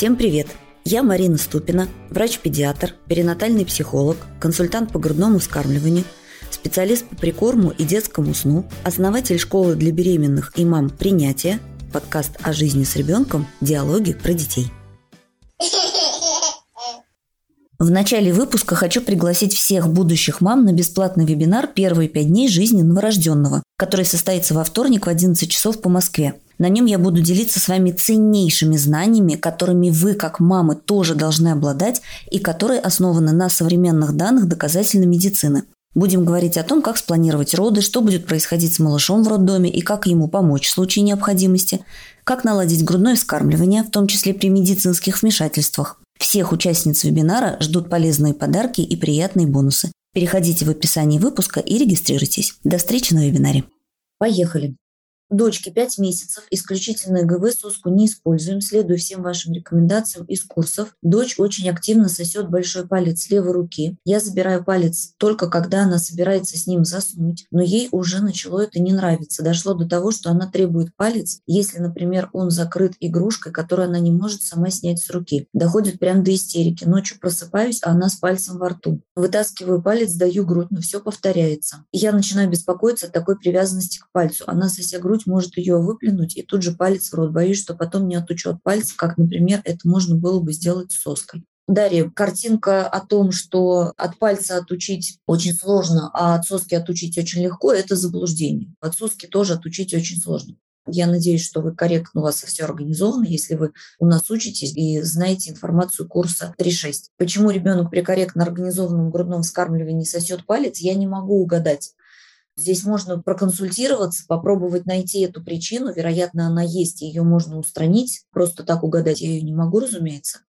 Всем привет! Я Марина Ступина, врач-педиатр, перинатальный психолог, консультант по грудному вскармливанию, специалист по прикорму и детскому сну, основатель школы для беременных и мам «Принятие», подкаст о жизни с ребенком «Диалоги про детей». В начале выпуска хочу пригласить всех будущих мам на бесплатный вебинар «Первые пять дней жизни новорожденного», который состоится во вторник в 11 часов по Москве. На нем я буду делиться с вами ценнейшими знаниями, которыми вы, как мамы, тоже должны обладать и которые основаны на современных данных доказательной медицины. Будем говорить о том, как спланировать роды, что будет происходить с малышом в роддоме и как ему помочь в случае необходимости, как наладить грудное вскармливание, в том числе при медицинских вмешательствах. Всех участниц вебинара ждут полезные подарки и приятные бонусы. Переходите в описание выпуска и регистрируйтесь. До встречи на вебинаре. Поехали! Дочке 5 месяцев, исключительно ГВ соску не используем, следуя всем вашим рекомендациям из курсов. Дочь очень активно сосет большой палец левой руки. Я забираю палец только когда она собирается с ним заснуть, но ей уже начало это не нравиться. Дошло до того, что она требует палец, если, например, он закрыт игрушкой, которую она не может сама снять с руки. Доходит прям до истерики. Ночью просыпаюсь, а она с пальцем во рту. Вытаскиваю палец, даю грудь, но все повторяется. Я начинаю беспокоиться от такой привязанности к пальцу. Она сося грудь грудь может ее выплюнуть и тут же палец в рот. Боюсь, что потом не отучу от пальца, как, например, это можно было бы сделать с соской. Дарья, картинка о том, что от пальца отучить очень сложно, а от соски отучить очень легко, это заблуждение. От соски тоже отучить очень сложно. Я надеюсь, что вы корректно, у вас все организовано, если вы у нас учитесь и знаете информацию курса 3.6. Почему ребенок при корректно организованном грудном вскармливании сосет палец, я не могу угадать. Здесь можно проконсультироваться, попробовать найти эту причину. Вероятно, она есть, ее можно устранить. Просто так угадать я ее не могу, разумеется.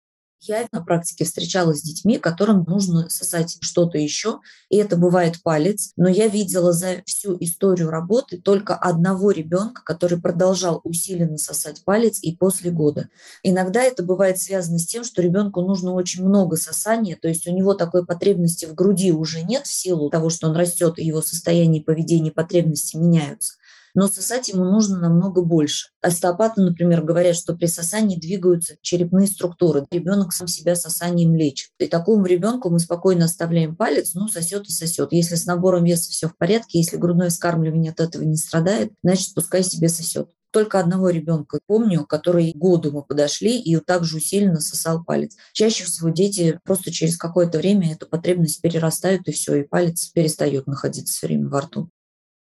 Я на практике встречалась с детьми, которым нужно сосать что-то еще, и это бывает палец. Но я видела за всю историю работы только одного ребенка, который продолжал усиленно сосать палец и после года. Иногда это бывает связано с тем, что ребенку нужно очень много сосания, то есть у него такой потребности в груди уже нет в силу того, что он растет, и его состояние поведения потребности меняются но сосать ему нужно намного больше. Остеопаты, например, говорят, что при сосании двигаются черепные структуры. Ребенок сам себя сосанием лечит. И такому ребенку мы спокойно оставляем палец, ну, сосет и сосет. Если с набором веса все в порядке, если грудное вскармливание от этого не страдает, значит, пускай себе сосет только одного ребенка помню, который году мы подошли и также усиленно сосал палец. Чаще всего дети просто через какое-то время эту потребность перерастают, и все, и палец перестает находиться все время во рту.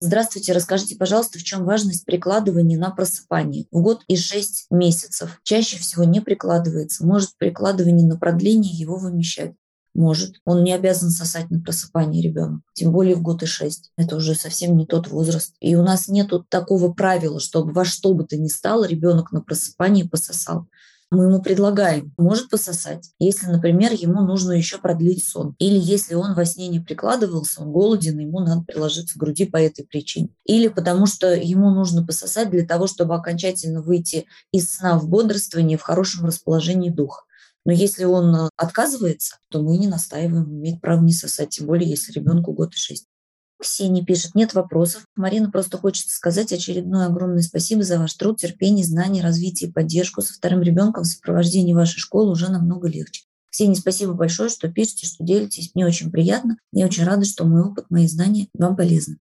Здравствуйте, расскажите, пожалуйста, в чем важность прикладывания на просыпание? В год и 6 месяцев чаще всего не прикладывается. Может прикладывание на продление его вымещать? Может. Он не обязан сосать на просыпание ребенок, тем более в год и шесть. Это уже совсем не тот возраст. И у нас нет такого правила, чтобы во что бы то ни стало ребенок на просыпании пососал мы ему предлагаем, может пососать, если, например, ему нужно еще продлить сон. Или если он во сне не прикладывался, он голоден, ему надо приложиться к груди по этой причине. Или потому что ему нужно пососать для того, чтобы окончательно выйти из сна в бодрствование, в хорошем расположении духа. Но если он отказывается, то мы не настаиваем, имеет право не сосать, тем более если ребенку год и шесть. Ксения пишет, нет вопросов. Марина просто хочет сказать очередное огромное спасибо за ваш труд, терпение, знание, развитие и поддержку. Со вторым ребенком в сопровождении вашей школы уже намного легче. Ксения, спасибо большое, что пишете, что делитесь. Мне очень приятно. Я очень рада, что мой опыт, мои знания вам полезны.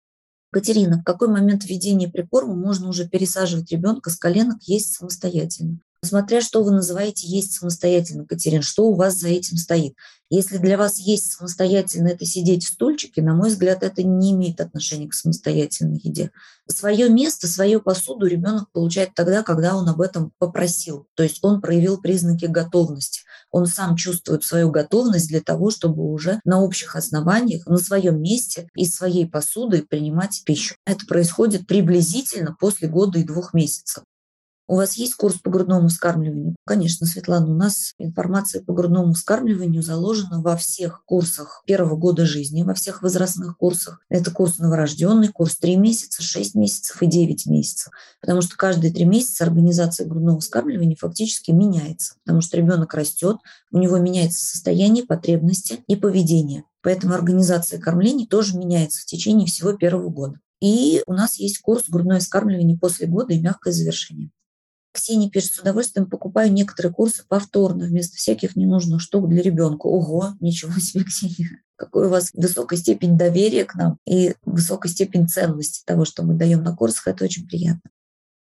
Катерина, в какой момент введения прикорма можно уже пересаживать ребенка с коленок есть самостоятельно? Смотря что вы называете есть самостоятельно, Катерин, что у вас за этим стоит. Если для вас есть самостоятельно это сидеть в стульчике, на мой взгляд, это не имеет отношения к самостоятельной еде. Свое место, свою посуду ребенок получает тогда, когда он об этом попросил. То есть он проявил признаки готовности. Он сам чувствует свою готовность для того, чтобы уже на общих основаниях, на своем месте из своей посуды принимать пищу. Это происходит приблизительно после года и двух месяцев. У вас есть курс по грудному вскармливанию? Конечно, Светлана, у нас информация по грудному вскармливанию заложена во всех курсах первого года жизни, во всех возрастных курсах. Это курс новорожденный, курс 3 месяца, 6 месяцев и 9 месяцев. Потому что каждые 3 месяца организация грудного вскармливания фактически меняется. Потому что ребенок растет, у него меняется состояние, потребности и поведение. Поэтому организация кормления тоже меняется в течение всего первого года. И у нас есть курс грудное вскармливание после года и мягкое завершение. Ксения пишет, с удовольствием покупаю некоторые курсы повторно, вместо всяких ненужных штук для ребенка. Ого, ничего себе, Ксения. Какой у вас высокая степень доверия к нам и высокая степень ценности того, что мы даем на курсах. Это очень приятно.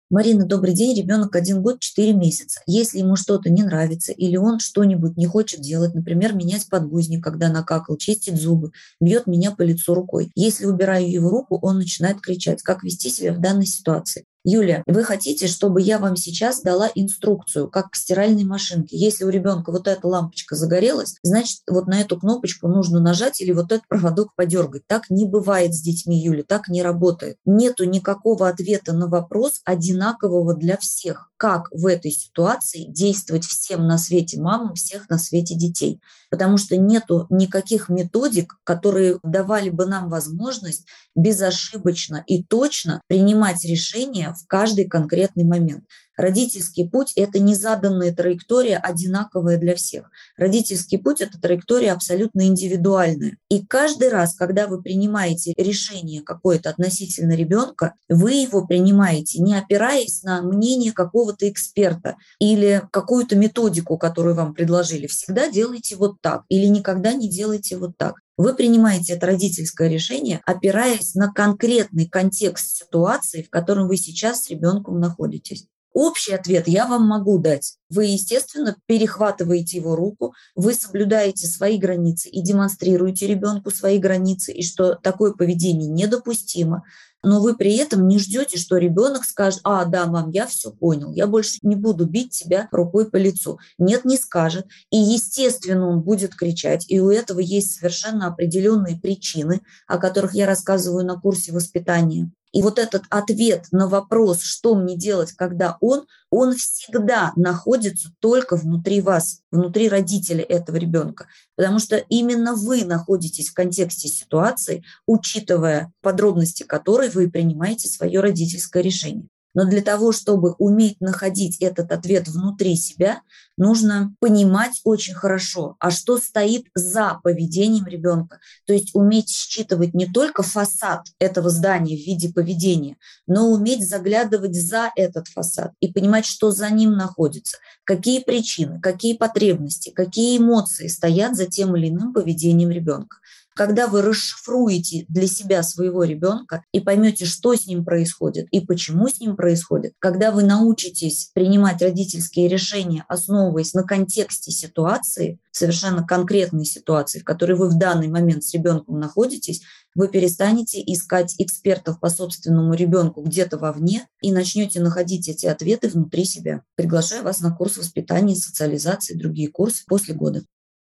Марина, добрый день. Ребенок один год, четыре месяца. Если ему что-то не нравится или он что-нибудь не хочет делать, например, менять подгузник, когда накакал, чистить зубы, бьет меня по лицу рукой. Если убираю его руку, он начинает кричать. Как вести себя в данной ситуации? Юля, вы хотите, чтобы я вам сейчас дала инструкцию, как к стиральной машинке. Если у ребенка вот эта лампочка загорелась, значит, вот на эту кнопочку нужно нажать или вот этот проводок подергать. Так не бывает с детьми, Юля, так не работает. Нету никакого ответа на вопрос одинакового для всех. Как в этой ситуации действовать всем на свете мамам, всех на свете детей. Потому что нету никаких методик, которые давали бы нам возможность безошибочно и точно принимать решения в каждый конкретный момент. Родительский путь – это не заданная траектория, одинаковая для всех. Родительский путь – это траектория абсолютно индивидуальная. И каждый раз, когда вы принимаете решение какое-то относительно ребенка, вы его принимаете, не опираясь на мнение какого-то эксперта или какую-то методику, которую вам предложили. Всегда делайте вот так или никогда не делайте вот так. Вы принимаете это родительское решение, опираясь на конкретный контекст ситуации, в котором вы сейчас с ребенком находитесь. Общий ответ я вам могу дать. Вы, естественно, перехватываете его руку, вы соблюдаете свои границы и демонстрируете ребенку свои границы, и что такое поведение недопустимо. Но вы при этом не ждете, что ребенок скажет, а, да, мам, я все понял, я больше не буду бить тебя рукой по лицу. Нет, не скажет. И, естественно, он будет кричать. И у этого есть совершенно определенные причины, о которых я рассказываю на курсе воспитания. И вот этот ответ на вопрос, что мне делать, когда он, он всегда находится только внутри вас, внутри родителя этого ребенка. Потому что именно вы находитесь в контексте ситуации, учитывая подробности которой вы принимаете свое родительское решение. Но для того, чтобы уметь находить этот ответ внутри себя, нужно понимать очень хорошо, а что стоит за поведением ребенка. То есть уметь считывать не только фасад этого здания в виде поведения, но уметь заглядывать за этот фасад и понимать, что за ним находится, какие причины, какие потребности, какие эмоции стоят за тем или иным поведением ребенка когда вы расшифруете для себя своего ребенка и поймете, что с ним происходит и почему с ним происходит, когда вы научитесь принимать родительские решения, основываясь на контексте ситуации, совершенно конкретной ситуации, в которой вы в данный момент с ребенком находитесь, вы перестанете искать экспертов по собственному ребенку где-то вовне и начнете находить эти ответы внутри себя. Приглашаю вас на курс воспитания, социализации, другие курсы после года.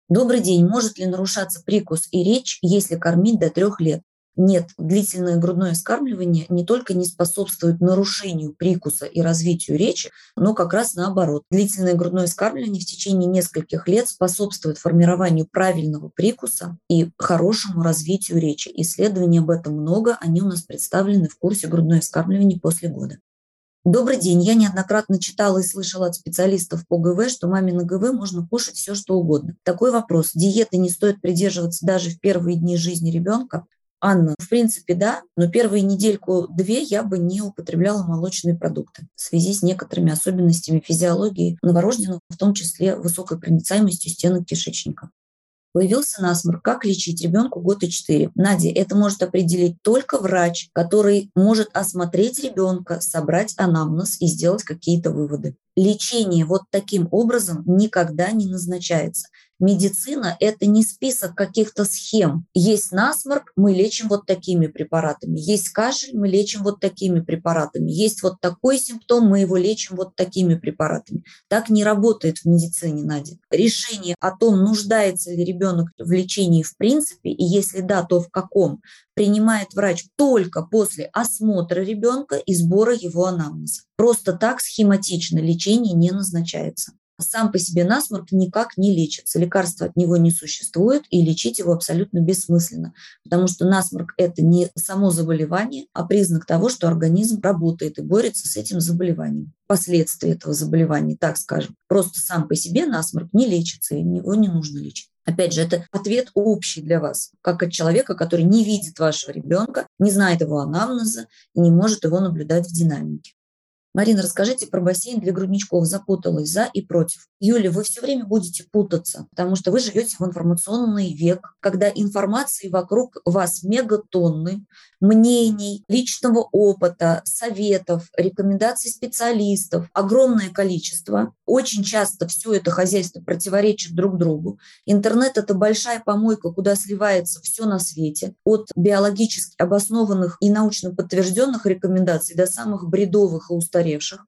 Добрый день. Может ли нарушаться прикус и речь, если кормить до трех лет? Нет, длительное грудное вскармливание не только не способствует нарушению прикуса и развитию речи, но как раз наоборот. Длительное грудное вскармливание в течение нескольких лет способствует формированию правильного прикуса и хорошему развитию речи. Исследований об этом много, они у нас представлены в курсе грудное вскармливание после года. Добрый день. Я неоднократно читала и слышала от специалистов по ГВ, что маме на ГВ можно кушать все, что угодно. Такой вопрос. Диеты не стоит придерживаться даже в первые дни жизни ребенка. Анна, в принципе, да, но первые недельку-две я бы не употребляла молочные продукты в связи с некоторыми особенностями физиологии новорожденного, в том числе высокой проницаемостью стенок кишечника. Появился насморк. Как лечить ребенку год и четыре? Надя, это может определить только врач, который может осмотреть ребенка, собрать анамнез и сделать какие-то выводы. Лечение вот таким образом никогда не назначается. Медицина – это не список каких-то схем. Есть насморк, мы лечим вот такими препаратами. Есть кашель, мы лечим вот такими препаратами. Есть вот такой симптом, мы его лечим вот такими препаратами. Так не работает в медицине, Надя. Решение о том, нуждается ли ребенок в лечении в принципе, и если да, то в каком, принимает врач только после осмотра ребенка и сбора его анамнеза. Просто так схематично лечение не назначается сам по себе насморк никак не лечится. Лекарства от него не существует, и лечить его абсолютно бессмысленно, потому что насморк – это не само заболевание, а признак того, что организм работает и борется с этим заболеванием. Последствия этого заболевания, так скажем. Просто сам по себе насморк не лечится, и его не нужно лечить. Опять же, это ответ общий для вас, как от человека, который не видит вашего ребенка, не знает его анамнеза и не может его наблюдать в динамике. Марина, расскажите про бассейн для грудничков. Запуталась за и против. Юля, вы все время будете путаться, потому что вы живете в информационный век, когда информации вокруг вас мегатонны, мнений, личного опыта, советов, рекомендаций специалистов, огромное количество. Очень часто все это хозяйство противоречит друг другу. Интернет – это большая помойка, куда сливается все на свете, от биологически обоснованных и научно подтвержденных рекомендаций до самых бредовых и устаревших.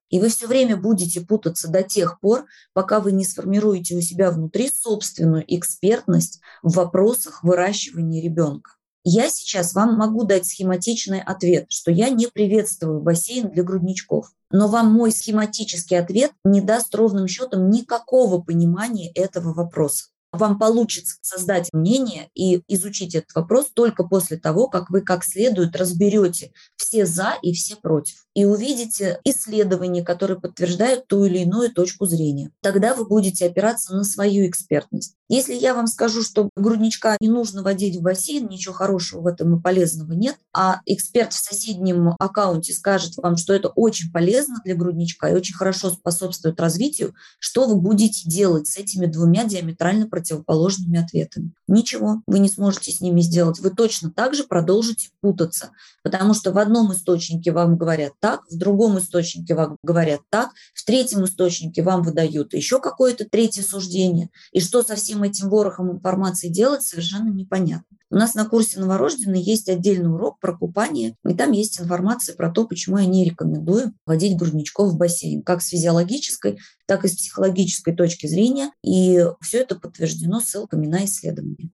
И вы все время будете путаться до тех пор, пока вы не сформируете у себя внутри собственную экспертность в вопросах выращивания ребенка. Я сейчас вам могу дать схематичный ответ, что я не приветствую бассейн для грудничков. Но вам мой схематический ответ не даст ровным счетом никакого понимания этого вопроса вам получится создать мнение и изучить этот вопрос только после того, как вы как следует разберете все за и все против. И увидите исследования, которые подтверждают ту или иную точку зрения. Тогда вы будете опираться на свою экспертность. Если я вам скажу, что грудничка не нужно водить в бассейн, ничего хорошего в этом и полезного нет, а эксперт в соседнем аккаунте скажет вам, что это очень полезно для грудничка и очень хорошо способствует развитию, что вы будете делать с этими двумя диаметрально противоположными ответами? Ничего, вы не сможете с ними сделать. Вы точно так же продолжите путаться, потому что в одном источнике вам говорят так, в другом источнике вам говорят так, в третьем источнике вам выдают еще какое-то третье суждение. И что совсем всем этим ворохом информации делать, совершенно непонятно. У нас на курсе новорожденный есть отдельный урок про купание, и там есть информация про то, почему я не рекомендую водить грудничков в бассейн, как с физиологической, так и с психологической точки зрения. И все это подтверждено ссылками на исследования.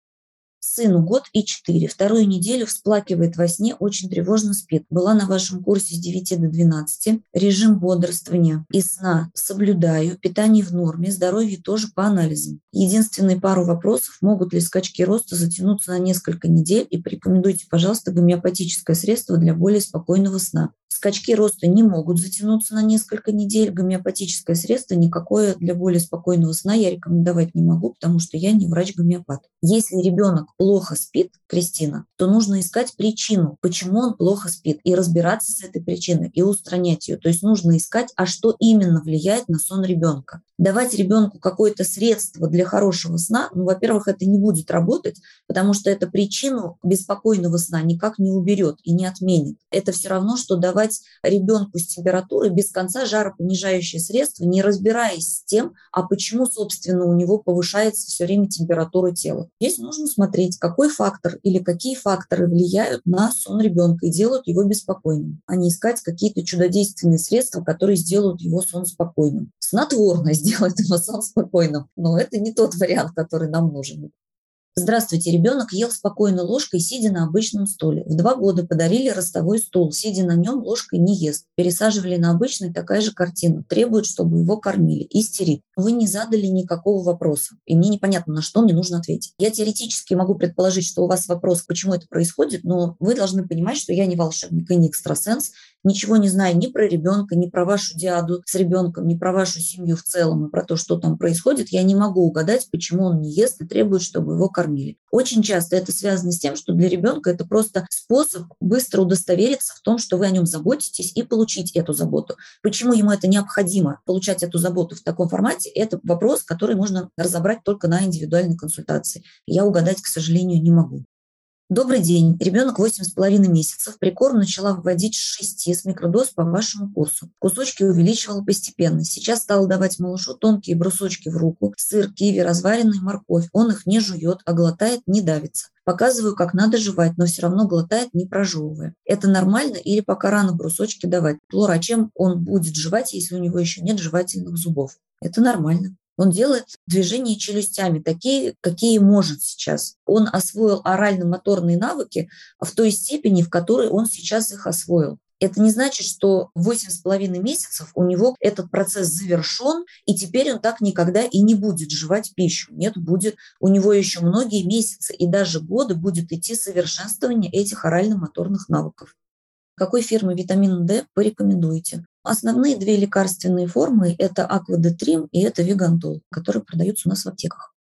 Сыну год и четыре. Вторую неделю всплакивает во сне, очень тревожно спит. Была на вашем курсе с 9 до 12. Режим бодрствования и сна соблюдаю. Питание в норме. Здоровье тоже по анализам. Единственные пару вопросов. Могут ли скачки роста затянуться на несколько недель? И порекомендуйте, пожалуйста, гомеопатическое средство для более спокойного сна. Скачки роста не могут затянуться на несколько недель. Гомеопатическое средство никакое для более спокойного сна я рекомендовать не могу, потому что я не врач-гомеопат. Если ребенок плохо спит, Кристина, то нужно искать причину, почему он плохо спит, и разбираться с этой причиной, и устранять ее. То есть нужно искать, а что именно влияет на сон ребенка давать ребенку какое-то средство для хорошего сна, ну, во-первых, это не будет работать, потому что это причину беспокойного сна никак не уберет и не отменит. Это все равно, что давать ребенку с температурой без конца жаропонижающее средство, не разбираясь с тем, а почему, собственно, у него повышается все время температура тела. Здесь нужно смотреть, какой фактор или какие факторы влияют на сон ребенка и делают его беспокойным, а не искать какие-то чудодейственные средства, которые сделают его сон спокойным. Снотворное сделать сон спокойным. Но это не тот вариант, который нам нужен. Здравствуйте, ребенок ел спокойно ложкой, сидя на обычном стуле. В два года подарили ростовой стул, сидя на нем ложкой не ест. Пересаживали на обычный, такая же картина. Требует, чтобы его кормили. Истерит. Вы не задали никакого вопроса, и мне непонятно, на что мне нужно ответить. Я теоретически могу предположить, что у вас вопрос, почему это происходит, но вы должны понимать, что я не волшебник и не экстрасенс, ничего не знаю ни про ребенка, ни про вашу диаду с ребенком, ни про вашу семью в целом и про то, что там происходит, я не могу угадать, почему он не ест и требует, чтобы его кормили. Очень часто это связано с тем, что для ребенка это просто способ быстро удостовериться в том, что вы о нем заботитесь и получить эту заботу. Почему ему это необходимо, получать эту заботу в таком формате, это вопрос, который можно разобрать только на индивидуальной консультации. Я угадать, к сожалению, не могу. Добрый день. Ребенок 8,5 месяцев. Прикорм начала вводить с 6 с микродоз по вашему курсу. Кусочки увеличивала постепенно. Сейчас стала давать малышу тонкие брусочки в руку. Сыр, киви, разваренный морковь. Он их не жует, а глотает, не давится. Показываю, как надо жевать, но все равно глотает, не прожевывая. Это нормально или пока рано брусочки давать? Лора, а чем он будет жевать, если у него еще нет жевательных зубов? Это нормально. Он делает движения челюстями, такие, какие может сейчас. Он освоил орально-моторные навыки в той степени, в которой он сейчас их освоил. Это не значит, что 8,5 месяцев у него этот процесс завершен, и теперь он так никогда и не будет жевать пищу. Нет, будет у него еще многие месяцы и даже годы будет идти совершенствование этих орально-моторных навыков. Какой фирмы витамин D порекомендуете? Основные две лекарственные формы – это Аквадетрим и это Вигантол, которые продаются у нас в аптеках.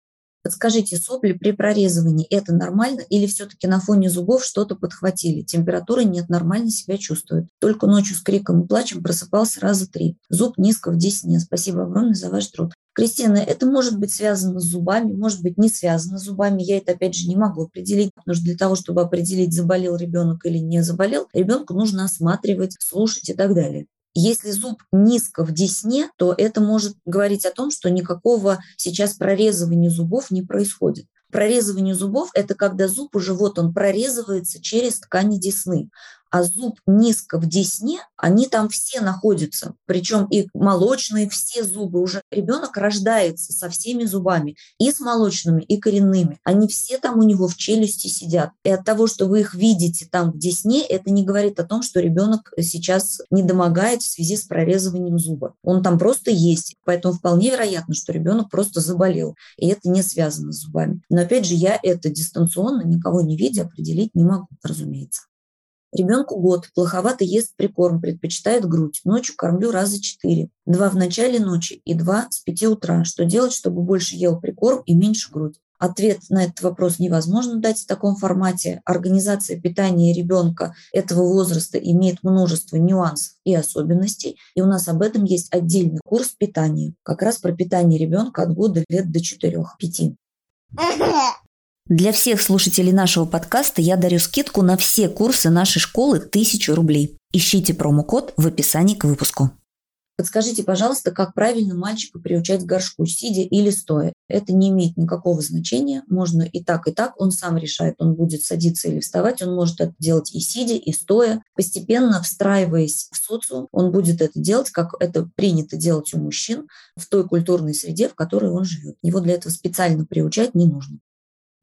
Подскажите, сопли при прорезывании – это нормально или все-таки на фоне зубов что-то подхватили? Температуры нет, нормально себя чувствует. Только ночью с криком и плачем просыпался раза три. Зуб низко в десне. Спасибо огромное за ваш труд. Кристина, это может быть связано с зубами, может быть не связано с зубами. Я это опять же не могу определить, потому что для того, чтобы определить, заболел ребенок или не заболел, ребенку нужно осматривать, слушать и так далее. Если зуб низко в десне, то это может говорить о том, что никакого сейчас прорезывания зубов не происходит. Прорезывание зубов – это когда зуб уже вот он прорезывается через ткани десны а зуб низко в десне, они там все находятся. Причем и молочные, все зубы. Уже ребенок рождается со всеми зубами, и с молочными, и коренными. Они все там у него в челюсти сидят. И от того, что вы их видите там в десне, это не говорит о том, что ребенок сейчас не домогает в связи с прорезыванием зуба. Он там просто есть. Поэтому вполне вероятно, что ребенок просто заболел. И это не связано с зубами. Но опять же, я это дистанционно, никого не видя, определить не могу, разумеется. Ребенку год, плоховато ест прикорм, предпочитает грудь. Ночью кормлю раза четыре. Два в начале ночи и два с пяти утра. Что делать, чтобы больше ел прикорм и меньше грудь? Ответ на этот вопрос невозможно дать в таком формате. Организация питания ребенка этого возраста имеет множество нюансов и особенностей, и у нас об этом есть отдельный курс питания, как раз про питание ребенка от года лет до 4-5. Для всех слушателей нашего подкаста я дарю скидку на все курсы нашей школы 1000 рублей. Ищите промокод в описании к выпуску. Подскажите, пожалуйста, как правильно мальчика приучать к горшку, сидя или стоя? Это не имеет никакого значения. Можно и так, и так. Он сам решает, он будет садиться или вставать. Он может это делать и сидя, и стоя. Постепенно встраиваясь в социум, он будет это делать, как это принято делать у мужчин в той культурной среде, в которой он живет. Его для этого специально приучать не нужно.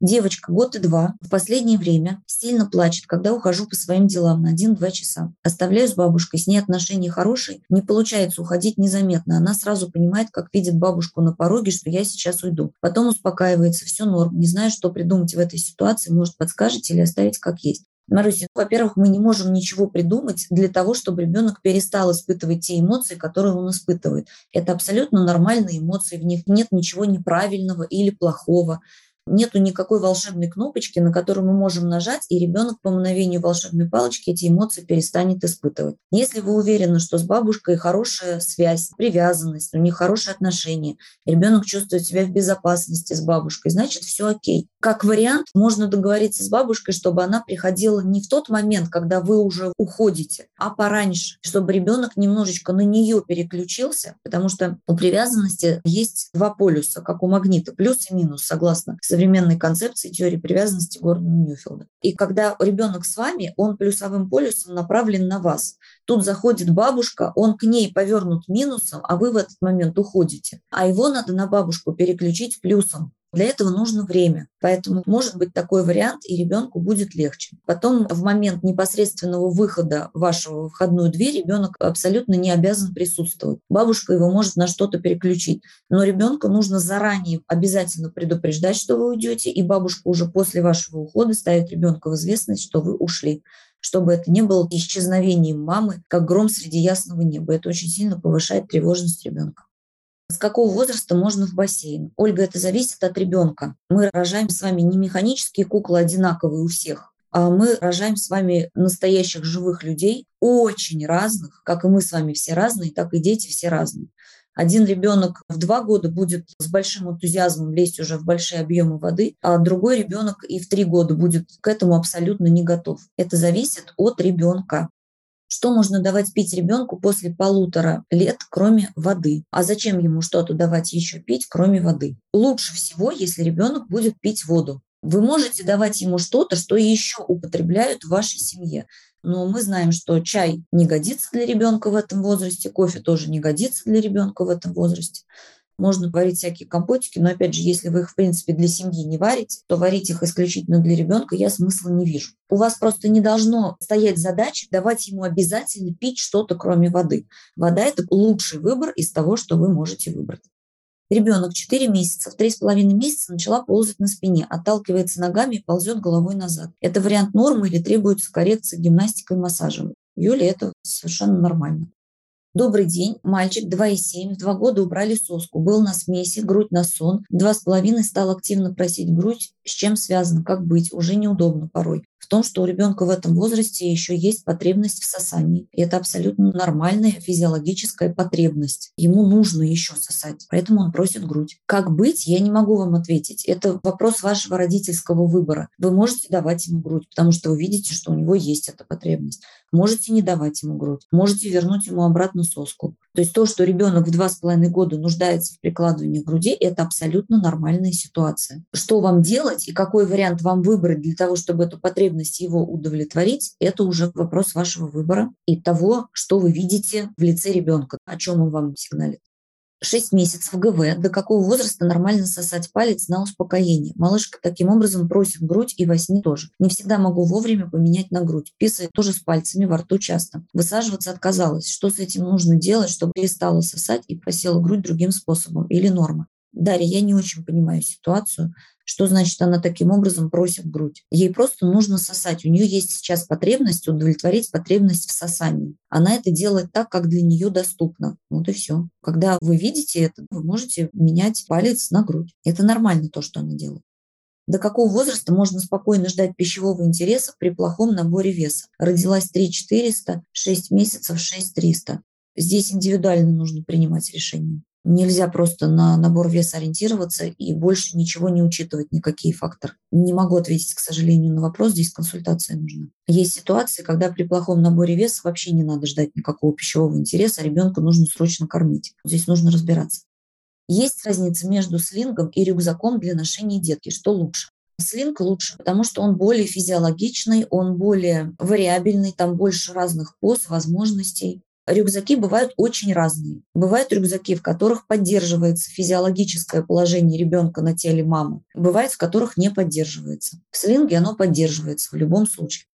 Девочка год и два в последнее время сильно плачет, когда ухожу по своим делам на 1-2 часа. Оставляю с бабушкой, с ней отношения хорошие, не получается уходить незаметно. Она сразу понимает, как видит бабушку на пороге, что я сейчас уйду. Потом успокаивается, все норм. Не знаю, что придумать в этой ситуации. Может, подскажете или оставить как есть. Маруся, во-первых, мы не можем ничего придумать для того, чтобы ребенок перестал испытывать те эмоции, которые он испытывает. Это абсолютно нормальные эмоции, в них нет ничего неправильного или плохого. Нету никакой волшебной кнопочки, на которую мы можем нажать, и ребенок по мгновению волшебной палочки эти эмоции перестанет испытывать. Если вы уверены, что с бабушкой хорошая связь, привязанность, у них хорошие отношения, ребенок чувствует себя в безопасности с бабушкой, значит, все окей. Как вариант, можно договориться с бабушкой, чтобы она приходила не в тот момент, когда вы уже уходите, а пораньше, чтобы ребенок немножечко на нее переключился, потому что у привязанности есть два полюса, как у магнита, плюс и минус, согласно современной концепции теории привязанности Гордона Ньюфилда. И когда ребенок с вами, он плюсовым полюсом направлен на вас. Тут заходит бабушка, он к ней повернут минусом, а вы в этот момент уходите. А его надо на бабушку переключить плюсом. Для этого нужно время. Поэтому может быть такой вариант, и ребенку будет легче. Потом в момент непосредственного выхода вашего в входную дверь ребенок абсолютно не обязан присутствовать. Бабушка его может на что-то переключить. Но ребенку нужно заранее обязательно предупреждать, что вы уйдете, и бабушка уже после вашего ухода ставит ребенка в известность, что вы ушли чтобы это не было исчезновением мамы, как гром среди ясного неба. Это очень сильно повышает тревожность ребенка. С какого возраста можно в бассейн? Ольга, это зависит от ребенка. Мы рожаем с вами не механические куклы одинаковые у всех, а мы рожаем с вами настоящих живых людей, очень разных, как и мы с вами все разные, так и дети все разные. Один ребенок в два года будет с большим энтузиазмом лезть уже в большие объемы воды, а другой ребенок и в три года будет к этому абсолютно не готов. Это зависит от ребенка. Что можно давать пить ребенку после полутора лет, кроме воды? А зачем ему что-то давать еще пить, кроме воды? Лучше всего, если ребенок будет пить воду. Вы можете давать ему что-то, что еще употребляют в вашей семье. Но мы знаем, что чай не годится для ребенка в этом возрасте, кофе тоже не годится для ребенка в этом возрасте. Можно варить всякие компотики, но опять же, если вы их, в принципе, для семьи не варите, то варить их исключительно для ребенка я смысла не вижу. У вас просто не должно стоять задача давать ему обязательно пить что-то, кроме воды. Вода – это лучший выбор из того, что вы можете выбрать. Ребенок 4 месяца, в 3,5 месяца начала ползать на спине, отталкивается ногами и ползет головой назад. Это вариант нормы или требуется коррекция гимнастикой и массажем? Юле это совершенно нормально. Добрый день. Мальчик 2,7. В два года убрали соску. Был на смеси, грудь на сон. С половиной стал активно просить грудь. С чем связано? Как быть? Уже неудобно порой том, что у ребенка в этом возрасте еще есть потребность в сосании. И это абсолютно нормальная физиологическая потребность. Ему нужно еще сосать, поэтому он просит грудь. Как быть, я не могу вам ответить. Это вопрос вашего родительского выбора. Вы можете давать ему грудь, потому что вы видите, что у него есть эта потребность. Можете не давать ему грудь. Можете вернуть ему обратно соску. То есть то, что ребенок в два с половиной года нуждается в прикладывании груди, это абсолютно нормальная ситуация. Что вам делать и какой вариант вам выбрать для того, чтобы эту потребность его удовлетворить, это уже вопрос вашего выбора и того, что вы видите в лице ребенка, о чем он вам сигналит. 6 месяцев ГВ, до какого возраста нормально сосать палец на успокоение. Малышка таким образом просит грудь и во сне тоже. Не всегда могу вовремя поменять на грудь. Писает тоже с пальцами во рту часто. Высаживаться отказалась. Что с этим нужно делать, чтобы перестала сосать и просила грудь другим способом? Или норма? Дарья, я не очень понимаю ситуацию. Что значит она таким образом просит грудь? Ей просто нужно сосать. У нее есть сейчас потребность удовлетворить потребность в сосании. Она это делает так, как для нее доступно. Вот и все. Когда вы видите это, вы можете менять палец на грудь. Это нормально то, что она делает. До какого возраста можно спокойно ждать пищевого интереса при плохом наборе веса? Родилась 3400, 6 месяцев 6300. Здесь индивидуально нужно принимать решение. Нельзя просто на набор веса ориентироваться и больше ничего не учитывать, никакие факторы. Не могу ответить, к сожалению, на вопрос, здесь консультация нужна. Есть ситуации, когда при плохом наборе веса вообще не надо ждать никакого пищевого интереса, а ребенка нужно срочно кормить. Здесь нужно разбираться. Есть разница между слингом и рюкзаком для ношения детки. Что лучше? Слинг лучше, потому что он более физиологичный, он более вариабельный, там больше разных поз, возможностей. Рюкзаки бывают очень разные. Бывают рюкзаки, в которых поддерживается физиологическое положение ребенка на теле мамы. Бывает, в которых не поддерживается. В слинге оно поддерживается в любом случае.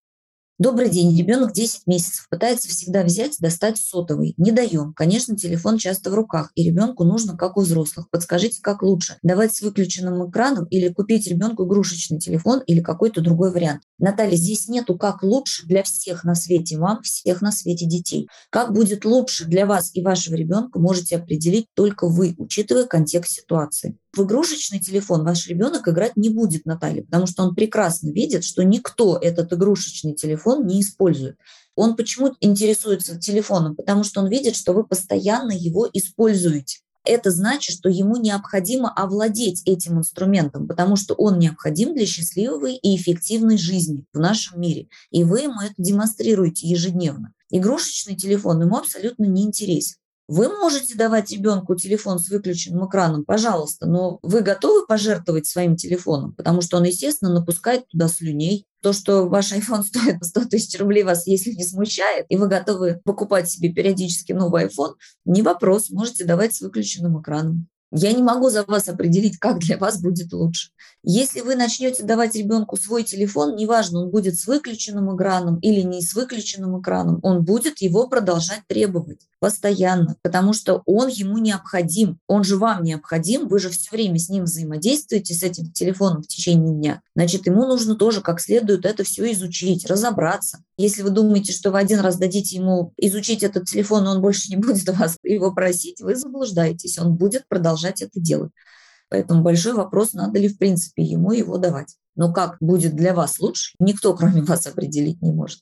Добрый день. Ребенок 10 месяцев пытается всегда взять, достать сотовый. Не даем. Конечно, телефон часто в руках, и ребенку нужно, как у взрослых. Подскажите, как лучше? Давать с выключенным экраном или купить ребенку игрушечный телефон или какой-то другой вариант? Наталья, здесь нету как лучше для всех на свете мам, всех на свете детей. Как будет лучше для вас и вашего ребенка, можете определить только вы, учитывая контекст ситуации. В игрушечный телефон ваш ребенок играть не будет, Наталья, потому что он прекрасно видит, что никто этот игрушечный телефон не использует. Он почему интересуется телефоном? Потому что он видит, что вы постоянно его используете. Это значит, что ему необходимо овладеть этим инструментом, потому что он необходим для счастливой и эффективной жизни в нашем мире. И вы ему это демонстрируете ежедневно. Игрушечный телефон ему абсолютно не интересен. Вы можете давать ребенку телефон с выключенным экраном, пожалуйста, но вы готовы пожертвовать своим телефоном, потому что он, естественно, напускает туда слюней. То, что ваш iPhone стоит 100 тысяч рублей, вас, если не смущает, и вы готовы покупать себе периодически новый iPhone, не вопрос, можете давать с выключенным экраном. Я не могу за вас определить, как для вас будет лучше. Если вы начнете давать ребенку свой телефон, неважно, он будет с выключенным экраном или не с выключенным экраном, он будет его продолжать требовать постоянно, потому что он ему необходим, он же вам необходим, вы же все время с ним взаимодействуете, с этим телефоном в течение дня. Значит, ему нужно тоже как следует это все изучить, разобраться. Если вы думаете, что вы один раз дадите ему изучить этот телефон, и он больше не будет вас его просить, вы заблуждаетесь, он будет продолжать это делать. Поэтому большой вопрос, надо ли в принципе ему его давать. Но как будет для вас лучше, никто кроме вас определить не может.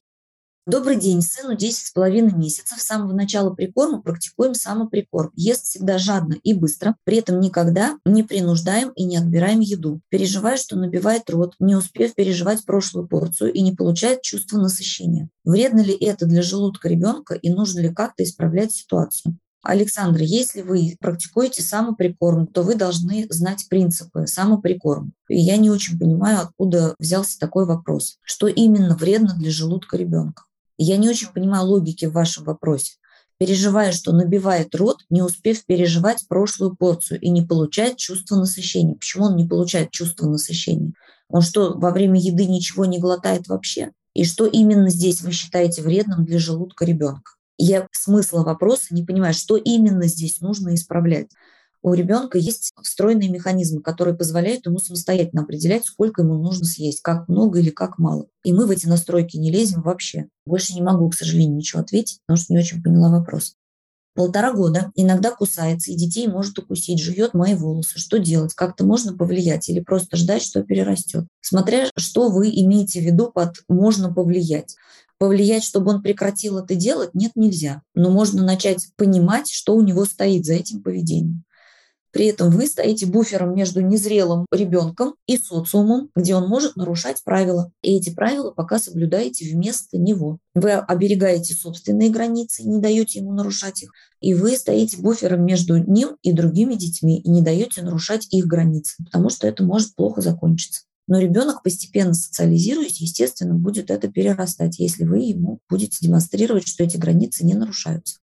Добрый день, сыну 10 с половиной месяцев. С самого начала прикорма практикуем самоприкорм. Ест всегда жадно и быстро, при этом никогда не принуждаем и не отбираем еду. Переживает, что набивает рот, не успев переживать прошлую порцию и не получает чувство насыщения. Вредно ли это для желудка ребенка и нужно ли как-то исправлять ситуацию? Александр, если вы практикуете самоприкорм, то вы должны знать принципы самоприкорма. И я не очень понимаю, откуда взялся такой вопрос. Что именно вредно для желудка ребенка? Я не очень понимаю логики в вашем вопросе. Переживая, что набивает рот, не успев переживать прошлую порцию и не получает чувство насыщения. Почему он не получает чувство насыщения? Он что, во время еды ничего не глотает вообще? И что именно здесь вы считаете вредным для желудка ребенка? Я смысла вопроса не понимаю, что именно здесь нужно исправлять. У ребенка есть встроенные механизмы, которые позволяют ему самостоятельно определять, сколько ему нужно съесть, как много или как мало. И мы в эти настройки не лезем вообще. Больше не могу, к сожалению, ничего ответить, потому что не очень поняла вопрос. полтора года, иногда кусается, и детей может укусить, жует мои волосы. Что делать? Как-то можно повлиять или просто ждать, что перерастет? Смотря, что вы имеете в виду под «можно повлиять». Повлиять, чтобы он прекратил это делать, нет, нельзя. Но можно начать понимать, что у него стоит за этим поведением. При этом вы стоите буфером между незрелым ребенком и социумом, где он может нарушать правила. И эти правила пока соблюдаете вместо него. Вы оберегаете собственные границы, не даете ему нарушать их. И вы стоите буфером между ним и другими детьми и не даете нарушать их границы, потому что это может плохо закончиться. Но ребенок, постепенно социализируясь, естественно, будет это перерастать, если вы ему будете демонстрировать, что эти границы не нарушаются.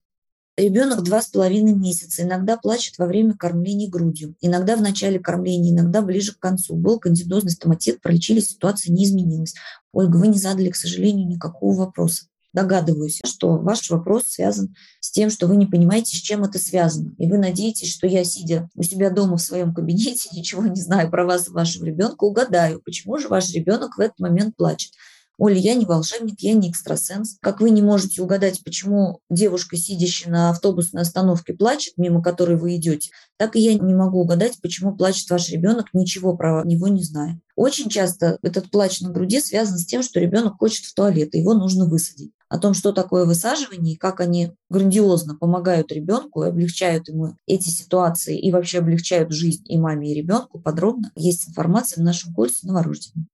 Ребенок два с половиной месяца, иногда плачет во время кормления грудью, иногда в начале кормления, иногда ближе к концу. Был кандидозный стоматит, пролечили, ситуация не изменилась. Ольга, вы не задали, к сожалению, никакого вопроса. Догадываюсь, что ваш вопрос связан с тем, что вы не понимаете, с чем это связано. И вы надеетесь, что я, сидя у себя дома в своем кабинете, ничего не знаю про вас и вашего ребенка, угадаю, почему же ваш ребенок в этот момент плачет. Оля, я не волшебник, я не экстрасенс. Как вы не можете угадать, почему девушка, сидящая на автобусной остановке, плачет, мимо которой вы идете, так и я не могу угадать, почему плачет ваш ребенок, ничего про него не зная. Очень часто этот плач на груди связан с тем, что ребенок хочет в туалет, и его нужно высадить. О том, что такое высаживание и как они грандиозно помогают ребенку и облегчают ему эти ситуации и вообще облегчают жизнь и маме, и ребенку, подробно есть информация в нашем курсе новорожденным.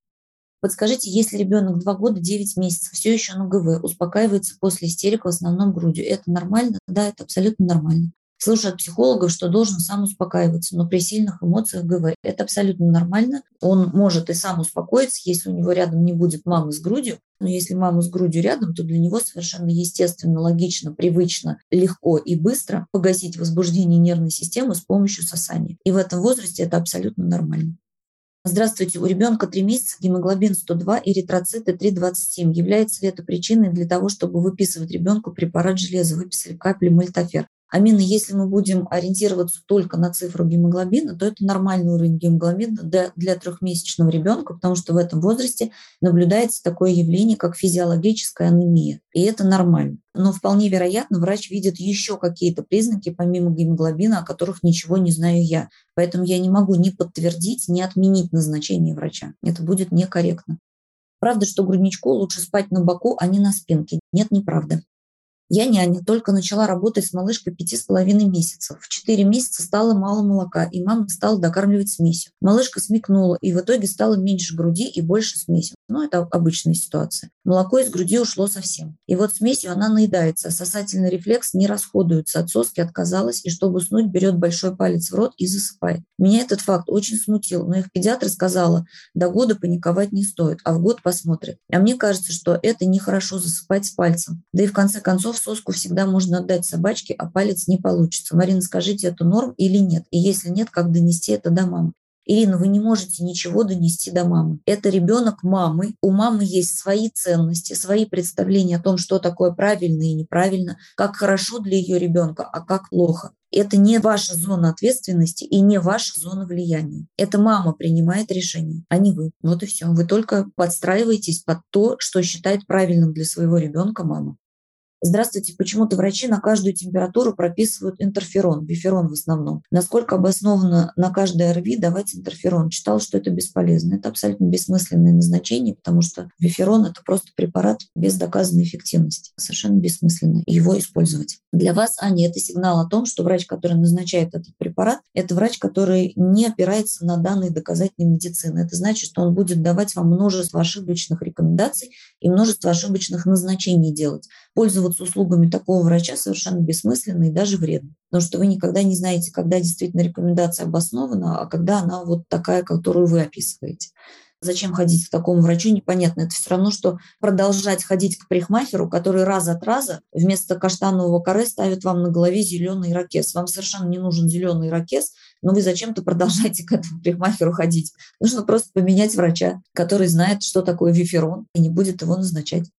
Подскажите, если ребенок 2 года 9 месяцев, все еще на ГВ, успокаивается после истерик в основном грудью, это нормально? Да, это абсолютно нормально. Слышу от психологов, что должен сам успокаиваться, но при сильных эмоциях ГВ. Это абсолютно нормально. Он может и сам успокоиться, если у него рядом не будет мамы с грудью. Но если мама с грудью рядом, то для него совершенно естественно, логично, привычно, легко и быстро погасить возбуждение нервной системы с помощью сосания. И в этом возрасте это абсолютно нормально. Здравствуйте, у ребенка 3 месяца, гемоглобин 102, эритроциты 3,27. Является ли это причиной для того, чтобы выписывать ребенку препарат железа? Выписали капли мультафер. Амина, если мы будем ориентироваться только на цифру гемоглобина, то это нормальный уровень гемоглобина для, для трехмесячного ребенка, потому что в этом возрасте наблюдается такое явление, как физиологическая анемия. И это нормально. Но вполне вероятно, врач видит еще какие-то признаки помимо гемоглобина, о которых ничего не знаю я. Поэтому я не могу ни подтвердить, ни отменить назначение врача. Это будет некорректно. Правда, что грудничку лучше спать на боку, а не на спинке? Нет, неправда. Я няня, только начала работать с малышкой пяти с половиной месяцев. В четыре месяца стало мало молока, и мама стала докармливать смесью. Малышка смекнула, и в итоге стало меньше груди и больше смеси. Ну, это обычная ситуация. Молоко из груди ушло совсем. И вот смесью она наедается, сосательный рефлекс не расходуется, от соски отказалась, и чтобы уснуть, берет большой палец в рот и засыпает. Меня этот факт очень смутил, но их педиатр сказала, до года паниковать не стоит, а в год посмотрит. А мне кажется, что это нехорошо засыпать с пальцем. Да и в конце концов соску всегда можно отдать собачке, а палец не получится. Марина, скажите, это норм или нет? И если нет, как донести это до мамы? Ирина, вы не можете ничего донести до мамы. Это ребенок мамы. У мамы есть свои ценности, свои представления о том, что такое правильно и неправильно, как хорошо для ее ребенка, а как плохо. Это не ваша зона ответственности и не ваша зона влияния. Это мама принимает решение, а не вы. Вот и все. Вы только подстраиваетесь под то, что считает правильным для своего ребенка мама. Здравствуйте, почему-то врачи на каждую температуру прописывают интерферон, биферон в основном. Насколько обоснованно на каждое РВИ давать интерферон? Читал, что это бесполезно. Это абсолютно бессмысленное назначение, потому что биферон – это просто препарат без доказанной эффективности. Совершенно бессмысленно его использовать. Для вас, Аня, это сигнал о том, что врач, который назначает этот препарат, это врач, который не опирается на данные доказательной медицины. Это значит, что он будет давать вам множество ошибочных рекомендаций и множество ошибочных назначений делать. Пользоваться услугами такого врача совершенно бессмысленно и даже вредно. Потому что вы никогда не знаете, когда действительно рекомендация обоснована, а когда она вот такая, которую вы описываете. Зачем ходить к такому врачу, непонятно. Это все равно, что продолжать ходить к парикмахеру, который раз от раза вместо каштанового каре ставит вам на голове зеленый ракес. Вам совершенно не нужен зеленый ракес, но вы зачем-то продолжаете к этому парикмахеру ходить. Нужно просто поменять врача, который знает, что такое виферон, и не будет его назначать.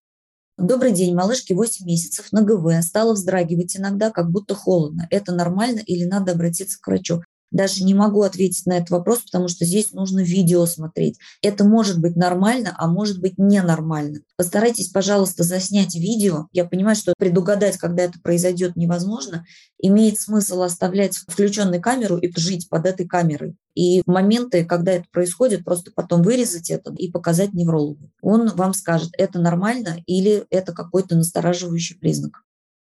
Добрый день, малышке 8 месяцев на ГВ, стала вздрагивать иногда, как будто холодно. Это нормально или надо обратиться к врачу? Даже не могу ответить на этот вопрос, потому что здесь нужно видео смотреть. Это может быть нормально, а может быть ненормально. Постарайтесь, пожалуйста, заснять видео. Я понимаю, что предугадать, когда это произойдет, невозможно. Имеет смысл оставлять включенную камеру и жить под этой камерой. И моменты, когда это происходит, просто потом вырезать это и показать неврологу. Он вам скажет, это нормально или это какой-то настораживающий признак.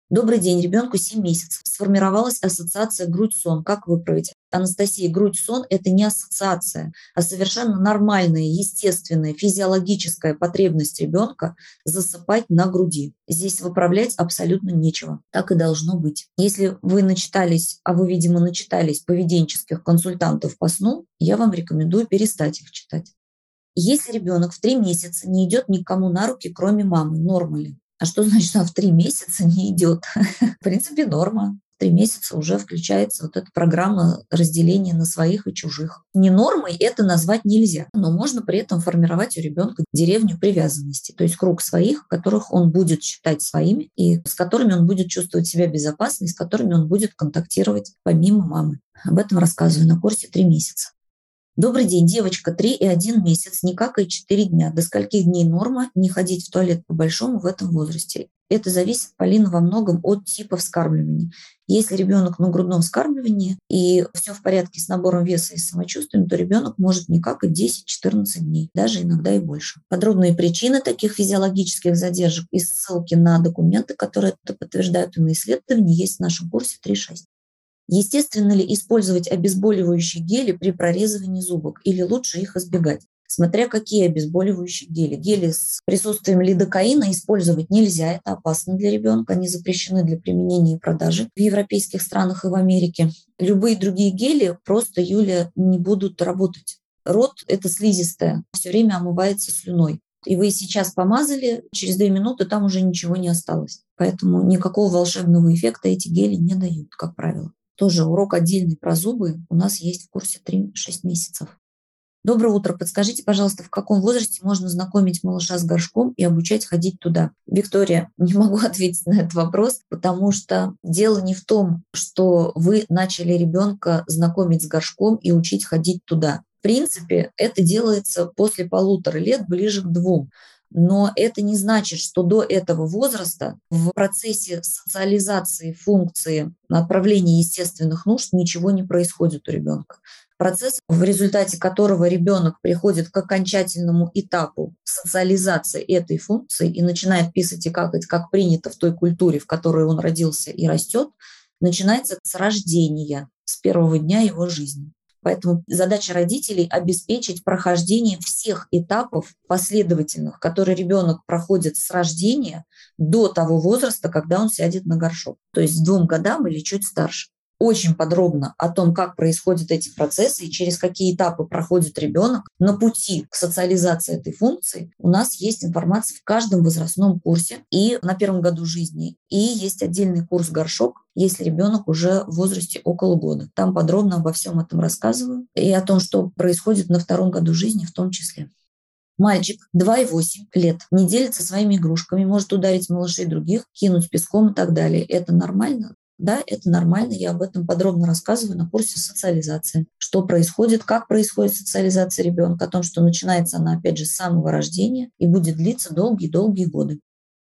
Добрый день, ребенку 7 месяцев. Сформировалась ассоциация грудь-сон. Как выправить? Анастасия, грудь-сон – это не ассоциация, а совершенно нормальная, естественная, физиологическая потребность ребенка засыпать на груди. Здесь выправлять абсолютно нечего. Так и должно быть. Если вы начитались, а вы, видимо, начитались поведенческих консультантов по сну, я вам рекомендую перестать их читать. Если ребенок в три месяца не идет никому на руки, кроме мамы, норма? А что значит, она в три месяца не идет? в принципе, норма. Три месяца уже включается вот эта программа разделения на своих и чужих. Не нормой это назвать нельзя, но можно при этом формировать у ребенка деревню привязанности, то есть круг своих, которых он будет считать своими и с которыми он будет чувствовать себя безопасно и с которыми он будет контактировать помимо мамы. Об этом рассказываю на курсе «Три месяца». Добрый день, девочка, 3 и 1 месяц, никак и 4 дня. До скольких дней норма не ходить в туалет по-большому в этом возрасте? Это зависит, Полина, во многом от типа вскармливания. Если ребенок на грудном вскармливании и все в порядке с набором веса и самочувствием, то ребенок может никак и 10-14 дней, даже иногда и больше. Подробные причины таких физиологических задержек и ссылки на документы, которые это подтверждают и на исследования, есть в нашем курсе 3.6. Естественно ли использовать обезболивающие гели при прорезывании зубок или лучше их избегать? Смотря какие обезболивающие гели. Гели с присутствием лидокаина использовать нельзя, это опасно для ребенка, они запрещены для применения и продажи в европейских странах и в Америке. Любые другие гели просто, Юля, не будут работать. Рот – это слизистая, все время омывается слюной. И вы сейчас помазали, через две минуты там уже ничего не осталось. Поэтому никакого волшебного эффекта эти гели не дают, как правило. Тоже урок отдельный про зубы у нас есть в курсе 3-6 месяцев. Доброе утро. Подскажите, пожалуйста, в каком возрасте можно знакомить малыша с горшком и обучать ходить туда? Виктория, не могу ответить на этот вопрос, потому что дело не в том, что вы начали ребенка знакомить с горшком и учить ходить туда. В принципе, это делается после полутора лет, ближе к двум. Но это не значит, что до этого возраста в процессе социализации функции отправления естественных нужд ничего не происходит у ребенка. Процесс, в результате которого ребенок приходит к окончательному этапу социализации этой функции и начинает писать и какать, как принято в той культуре, в которой он родился и растет, начинается с рождения, с первого дня его жизни. Поэтому задача родителей – обеспечить прохождение всех этапов последовательных, которые ребенок проходит с рождения до того возраста, когда он сядет на горшок. То есть с двум годам или чуть старше очень подробно о том, как происходят эти процессы и через какие этапы проходит ребенок на пути к социализации этой функции, у нас есть информация в каждом возрастном курсе и на первом году жизни. И есть отдельный курс «Горшок», если ребенок уже в возрасте около года. Там подробно обо всем этом рассказываю и о том, что происходит на втором году жизни в том числе. Мальчик 2,8 лет не делится своими игрушками, может ударить малышей других, кинуть песком и так далее. Это нормально? Да, это нормально, я об этом подробно рассказываю на курсе социализации. Что происходит, как происходит социализация ребенка, о том, что начинается она, опять же, с самого рождения и будет длиться долгие-долгие годы.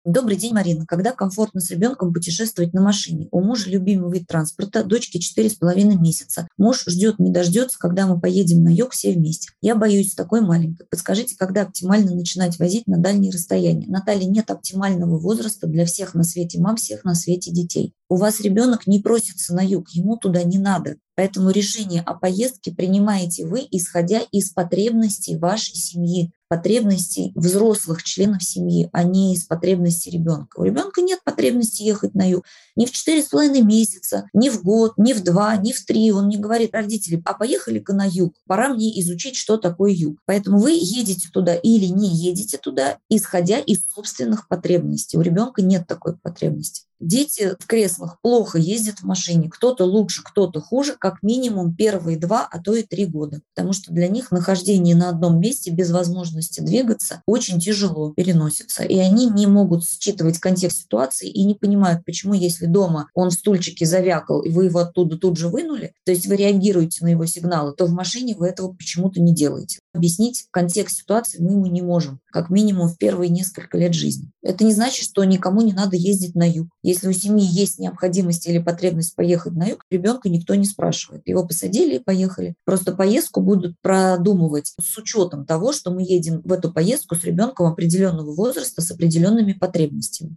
Добрый день, Марина. Когда комфортно с ребенком путешествовать на машине? У мужа любимый вид транспорта, дочке четыре с половиной месяца. Муж ждет, не дождется, когда мы поедем на юг все вместе. Я боюсь такой маленькой. Подскажите, когда оптимально начинать возить на дальние расстояния? Наталья, нет оптимального возраста для всех на свете мам, всех на свете детей. У вас ребенок не просится на юг, ему туда не надо. Поэтому решение о поездке принимаете вы, исходя из потребностей вашей семьи потребностей взрослых членов семьи, а не из потребностей ребенка. У ребенка нет потребности ехать на юг ни в четыре с половиной месяца, ни в год, ни в два, ни в три. Он не говорит, родители, а поехали-ка на юг, пора мне изучить, что такое юг. Поэтому вы едете туда или не едете туда, исходя из собственных потребностей. У ребенка нет такой потребности. Дети в креслах плохо ездят в машине. Кто-то лучше, кто-то хуже, как минимум первые два, а то и три года. Потому что для них нахождение на одном месте без возможности двигаться очень тяжело переносится. И они не могут считывать контекст ситуации и не понимают, почему если дома он в стульчике завякал, и вы его оттуда тут же вынули, то есть вы реагируете на его сигналы, то в машине вы этого почему-то не делаете. Объяснить контекст ситуации мы ему не можем, как минимум в первые несколько лет жизни. Это не значит, что никому не надо ездить на юг. Если у семьи есть необходимость или потребность поехать на юг, ребенка никто не спрашивает. Его посадили и поехали. Просто поездку будут продумывать с учетом того, что мы едем в эту поездку с ребенком определенного возраста с определенными потребностями.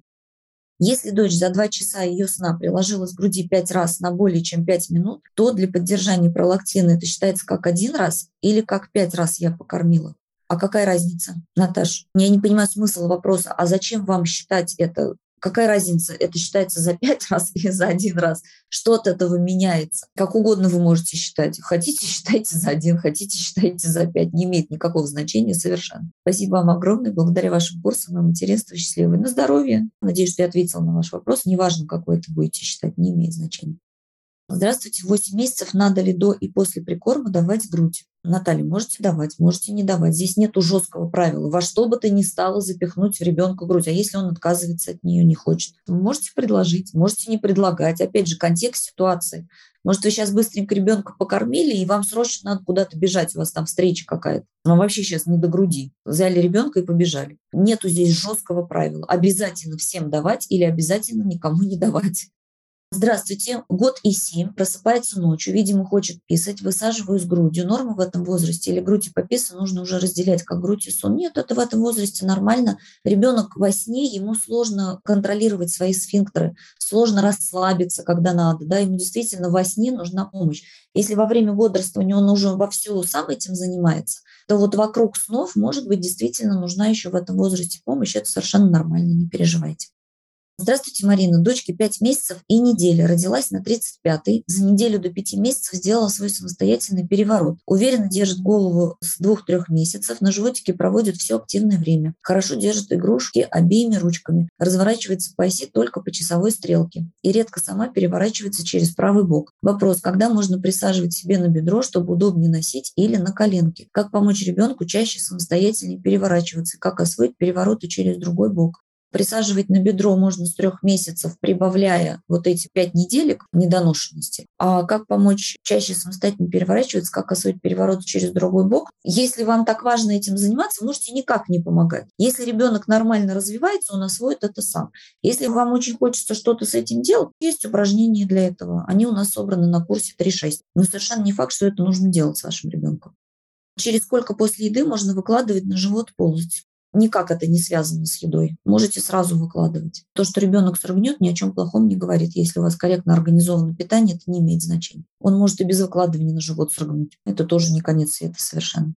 Если дочь за два часа ее сна приложила с груди пять раз на более чем пять минут, то для поддержания пролактина это считается как один раз или как пять раз я покормила. А какая разница, Наташ? Я не понимаю смысл вопроса. А зачем вам считать это Какая разница, это считается за пять раз или за один раз? Что от этого меняется? Как угодно вы можете считать. Хотите, считайте за один, хотите, считайте за пять. Не имеет никакого значения совершенно. Спасибо вам огромное. Благодаря вашим курсам и материнству счастливы. На здоровье. Надеюсь, что я ответила на ваш вопрос. Неважно, какой это будете считать, не имеет значения. Здравствуйте, 8 месяцев надо ли до и после прикорма давать грудь? Наталья, можете давать, можете не давать. Здесь нет жесткого правила. Во что бы то ни стало запихнуть в ребенка грудь. А если он отказывается от нее, не хочет? Вы можете предложить, можете не предлагать. Опять же, контекст ситуации. Может, вы сейчас быстренько ребенка покормили, и вам срочно надо куда-то бежать, у вас там встреча какая-то. Вам вообще сейчас не до груди. Взяли ребенка и побежали. Нету здесь жесткого правила. Обязательно всем давать или обязательно никому не давать. Здравствуйте, год и семь, просыпается ночью, видимо, хочет писать, высаживаю с грудью. Норма в этом возрасте или грудь и пописа нужно уже разделять как грудь и сон? Нет, это в этом возрасте нормально. Ребенок во сне, ему сложно контролировать свои сфинктеры, сложно расслабиться, когда надо. Да, ему действительно во сне нужна помощь. Если во время бодрствования он уже вовсю сам этим занимается, то вот вокруг снов, может быть, действительно нужна еще в этом возрасте помощь. Это совершенно нормально, не переживайте. Здравствуйте, Марина. Дочке 5 месяцев и неделя. Родилась на 35-й. За неделю до 5 месяцев сделала свой самостоятельный переворот. Уверенно держит голову с 2-3 месяцев. На животике проводит все активное время. Хорошо держит игрушки обеими ручками. Разворачивается по оси только по часовой стрелке. И редко сама переворачивается через правый бок. Вопрос, когда можно присаживать себе на бедро, чтобы удобнее носить, или на коленки? Как помочь ребенку чаще самостоятельнее переворачиваться? Как освоить перевороты через другой бок? Присаживать на бедро можно с трех месяцев, прибавляя вот эти пять неделек недоношенности. А как помочь чаще самостоятельно переворачиваться, как освоить переворот через другой бок? Если вам так важно этим заниматься, можете никак не помогать. Если ребенок нормально развивается, он освоит это сам. Если вам очень хочется что-то с этим делать, есть упражнения для этого. Они у нас собраны на курсе 3.6. Но совершенно не факт, что это нужно делать с вашим ребенком. Через сколько после еды можно выкладывать на живот полностью? Никак это не связано с едой. Можете сразу выкладывать. То, что ребенок срыгнет, ни о чем плохом не говорит. Если у вас корректно организовано питание, это не имеет значения. Он может и без выкладывания на живот срыгнуть. Это тоже не конец света совершенно.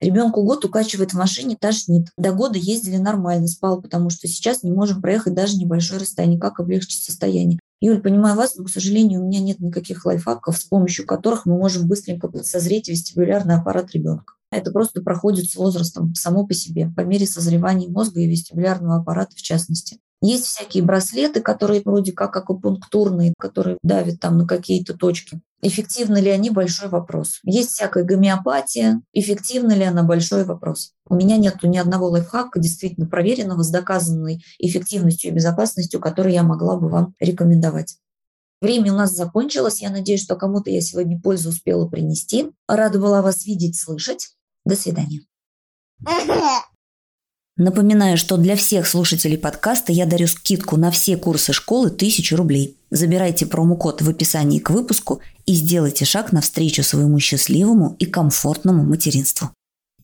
Ребенку год укачивает в машине, тошнит. До года ездили нормально, спал, потому что сейчас не можем проехать даже небольшое расстояние. Как облегчить состояние? Юль, понимаю вас, но, к сожалению, у меня нет никаких лайфхаков, с помощью которых мы можем быстренько созреть вестибулярный аппарат ребенка. Это просто проходит с возрастом само по себе, по мере созревания мозга и вестибулярного аппарата в частности. Есть всякие браслеты, которые вроде как акупунктурные, которые давят там на какие-то точки. Эффективны ли они – большой вопрос. Есть всякая гомеопатия. Эффективна ли она – большой вопрос. У меня нет ни одного лайфхака, действительно проверенного, с доказанной эффективностью и безопасностью, который я могла бы вам рекомендовать. Время у нас закончилось. Я надеюсь, что кому-то я сегодня пользу успела принести. Рада была вас видеть, слышать. До свидания. Напоминаю, что для всех слушателей подкаста я дарю скидку на все курсы школы 1000 рублей. Забирайте промокод в описании к выпуску и сделайте шаг навстречу своему счастливому и комфортному материнству.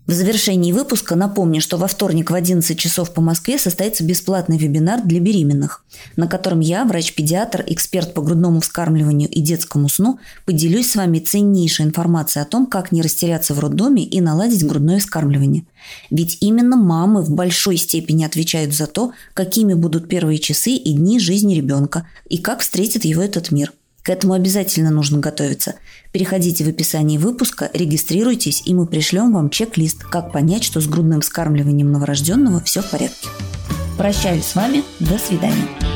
В завершении выпуска напомню, что во вторник в 11 часов по Москве состоится бесплатный вебинар для беременных, на котором я, врач-педиатр, эксперт по грудному вскармливанию и детскому сну, поделюсь с вами ценнейшей информацией о том, как не растеряться в роддоме и наладить грудное вскармливание. Ведь именно мамы в большой степени отвечают за то, какими будут первые часы и дни жизни ребенка и как встретит его этот мир – к этому обязательно нужно готовиться. Переходите в описание выпуска, регистрируйтесь, и мы пришлем вам чек-лист, как понять, что с грудным вскармливанием новорожденного все в порядке. Прощаюсь с вами. До свидания.